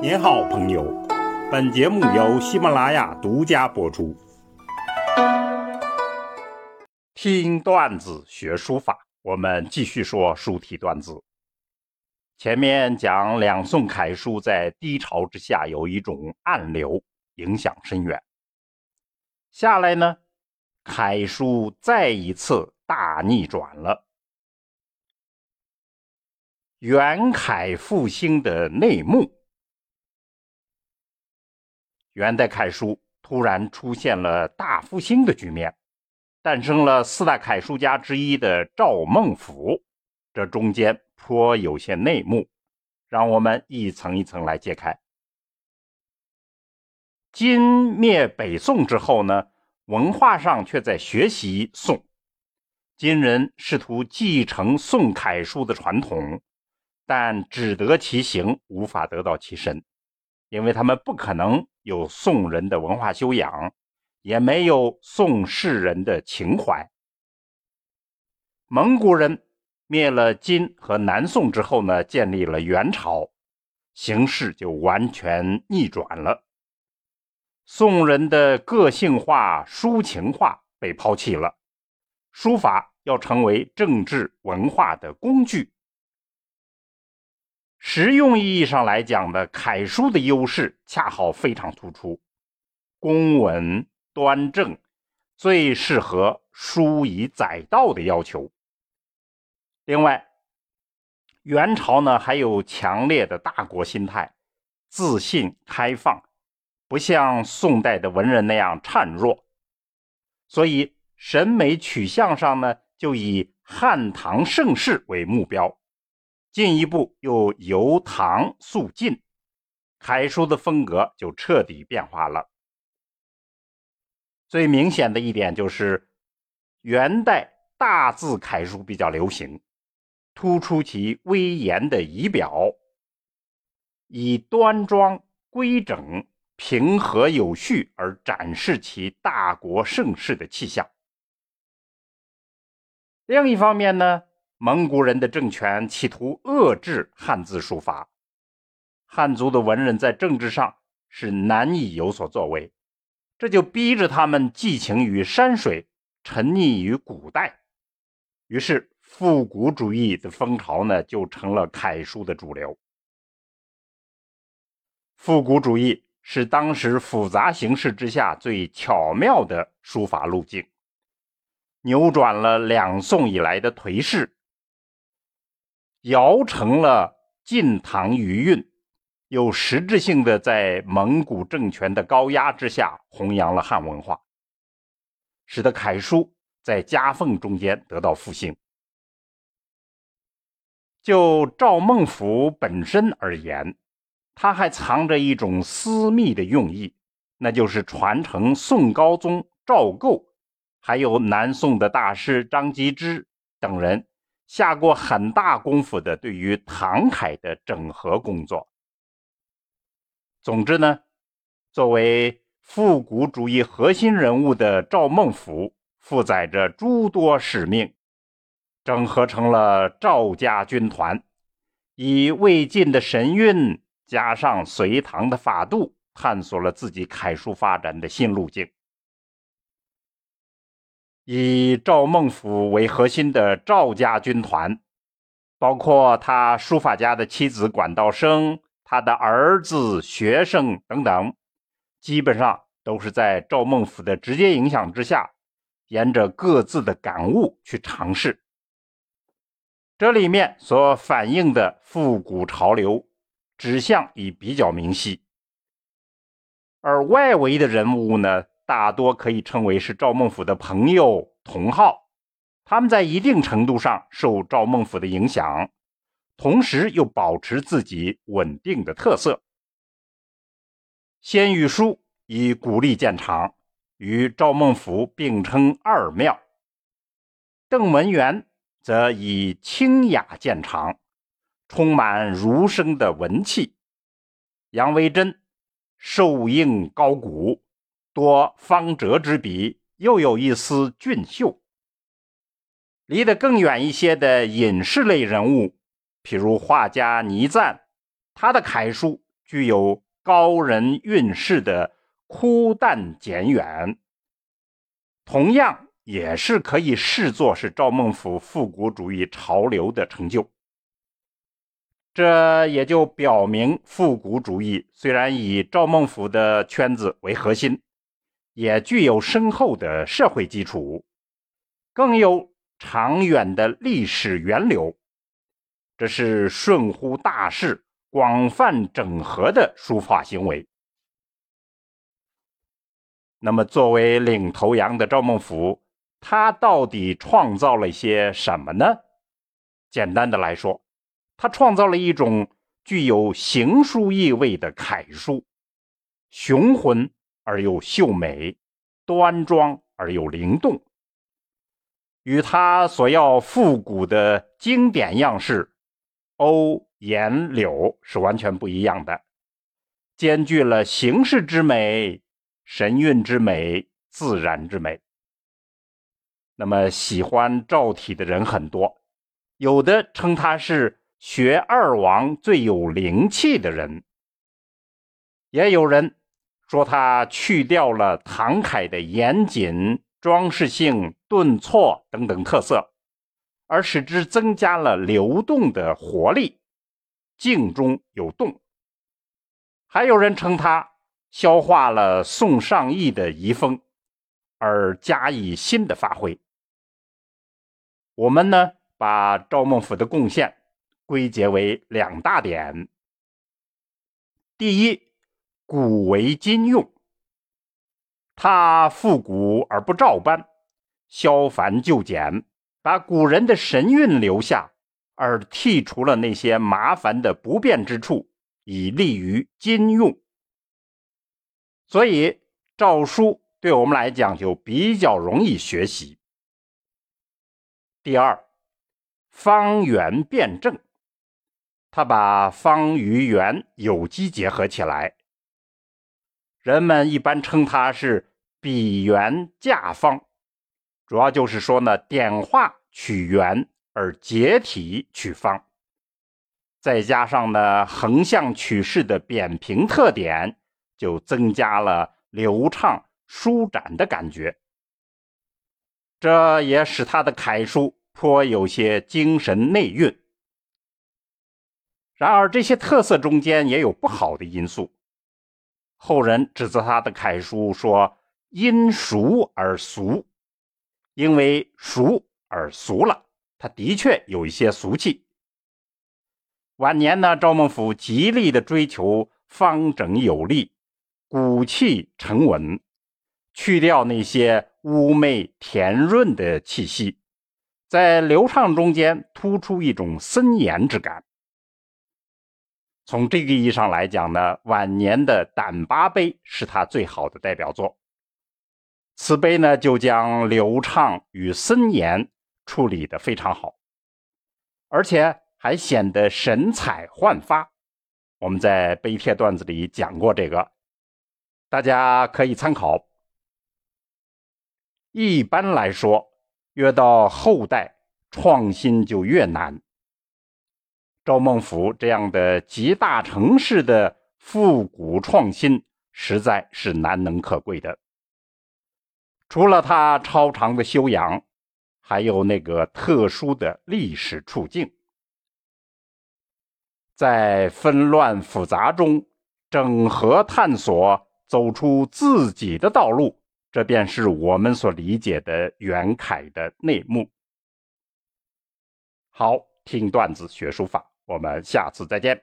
您好，朋友。本节目由喜马拉雅独家播出。听段子学书法，我们继续说书体段子。前面讲两宋楷书在低潮之下有一种暗流，影响深远。下来呢，楷书再一次大逆转了。元楷复兴的内幕，元代楷书突然出现了大复兴的局面，诞生了四大楷书家之一的赵孟頫。这中间颇有些内幕，让我们一层一层来揭开。金灭北宋之后呢，文化上却在学习宋，金人试图继承宋楷书的传统。但只得其形，无法得到其身，因为他们不可能有宋人的文化修养，也没有宋士人的情怀。蒙古人灭了金和南宋之后呢，建立了元朝，形势就完全逆转了。宋人的个性化、抒情化被抛弃了，书法要成为政治文化的工具。实用意义上来讲的楷书的优势恰好非常突出，公文端正，最适合书以载道的要求。另外，元朝呢还有强烈的大国心态，自信开放，不像宋代的文人那样孱弱，所以审美取向上呢就以汉唐盛世为目标。进一步又由唐肃晋，楷书的风格就彻底变化了。最明显的一点就是，元代大字楷书比较流行，突出其威严的仪表，以端庄、规整、平和有序而展示其大国盛世的气象。另一方面呢？蒙古人的政权企图遏制汉字书法，汉族的文人在政治上是难以有所作为，这就逼着他们寄情于山水，沉溺于古代。于是复古主义的风潮呢，就成了楷书的主流。复古主义是当时复杂形势之下最巧妙的书法路径，扭转了两宋以来的颓势。摇成了晋唐余韵，又实质性的在蒙古政权的高压之下弘扬了汉文化，使得楷书在夹缝中间得到复兴。就赵孟頫本身而言，他还藏着一种私密的用意，那就是传承宋高宗赵构，还有南宋的大师张吉之等人。下过很大功夫的对于唐楷的整合工作。总之呢，作为复古主义核心人物的赵孟頫，负载着诸多使命，整合成了赵家军团，以魏晋的神韵加上隋唐的法度，探索了自己楷书发展的新路径。以赵孟頫为核心的赵家军团，包括他书法家的妻子管道生、他的儿子、学生等等，基本上都是在赵孟頫的直接影响之下，沿着各自的感悟去尝试。这里面所反映的复古潮流，指向已比较明晰，而外围的人物呢？大多可以称为是赵孟頫的朋友同好，他们在一定程度上受赵孟頫的影响，同时又保持自己稳定的特色。先与书以古丽见长，与赵孟頫并称二妙；邓文元则以清雅见长，充满儒生的文气；杨维桢瘦硬高古。多方折之笔，又有一丝俊秀。离得更远一些的隐士类人物，譬如画家倪瓒，他的楷书具有高人运势的枯淡简远，同样也是可以视作是赵孟頫复古主义潮流的成就。这也就表明，复古主义虽然以赵孟頫的圈子为核心，也具有深厚的社会基础，更有长远的历史源流。这是顺乎大势、广泛整合的书法行为。那么，作为领头羊的赵孟頫，他到底创造了些什么呢？简单的来说，他创造了一种具有行书意味的楷书，雄浑而又秀美，端庄而又灵动，与他所要复古的经典样式。欧颜柳是完全不一样的，兼具了形式之美、神韵之美、自然之美。那么喜欢赵体的人很多，有的称他是学二王最有灵气的人，也有人说他去掉了唐楷的严谨、装饰性、顿挫等等特色。而使之增加了流动的活力，静中有动。还有人称他消化了宋尚义的遗风，而加以新的发挥。我们呢，把赵孟頫的贡献归结为两大点：第一，古为今用，他复古而不照搬，削繁就简。把古人的神韵留下，而剔除了那些麻烦的不便之处，以利于今用。所以诏书对我们来讲就比较容易学习。第二，方圆辩证，他把方与圆有机结合起来，人们一般称它是比圆架方。主要就是说呢，点画取圆而结体取方，再加上呢横向取势的扁平特点，就增加了流畅舒展的感觉。这也使他的楷书颇有些精神内蕴。然而这些特色中间也有不好的因素，后人指责他的楷书说因俗而俗。因为俗而俗了，他的确有一些俗气。晚年呢，赵孟頫极力的追求方整有力、骨气沉稳，去掉那些妩媚甜润的气息，在流畅中间突出一种森严之感。从这个意义上来讲呢，晚年的《胆巴碑》是他最好的代表作。此碑呢，就将流畅与森严处理的非常好，而且还显得神采焕发。我们在碑帖段子里讲过这个，大家可以参考。一般来说，越到后代，创新就越难。赵孟頫这样的集大成式的复古创新，实在是难能可贵的。除了他超长的修养，还有那个特殊的历史处境，在纷乱复杂中整合探索，走出自己的道路，这便是我们所理解的袁凯的内幕。好，听段子学书法，我们下次再见。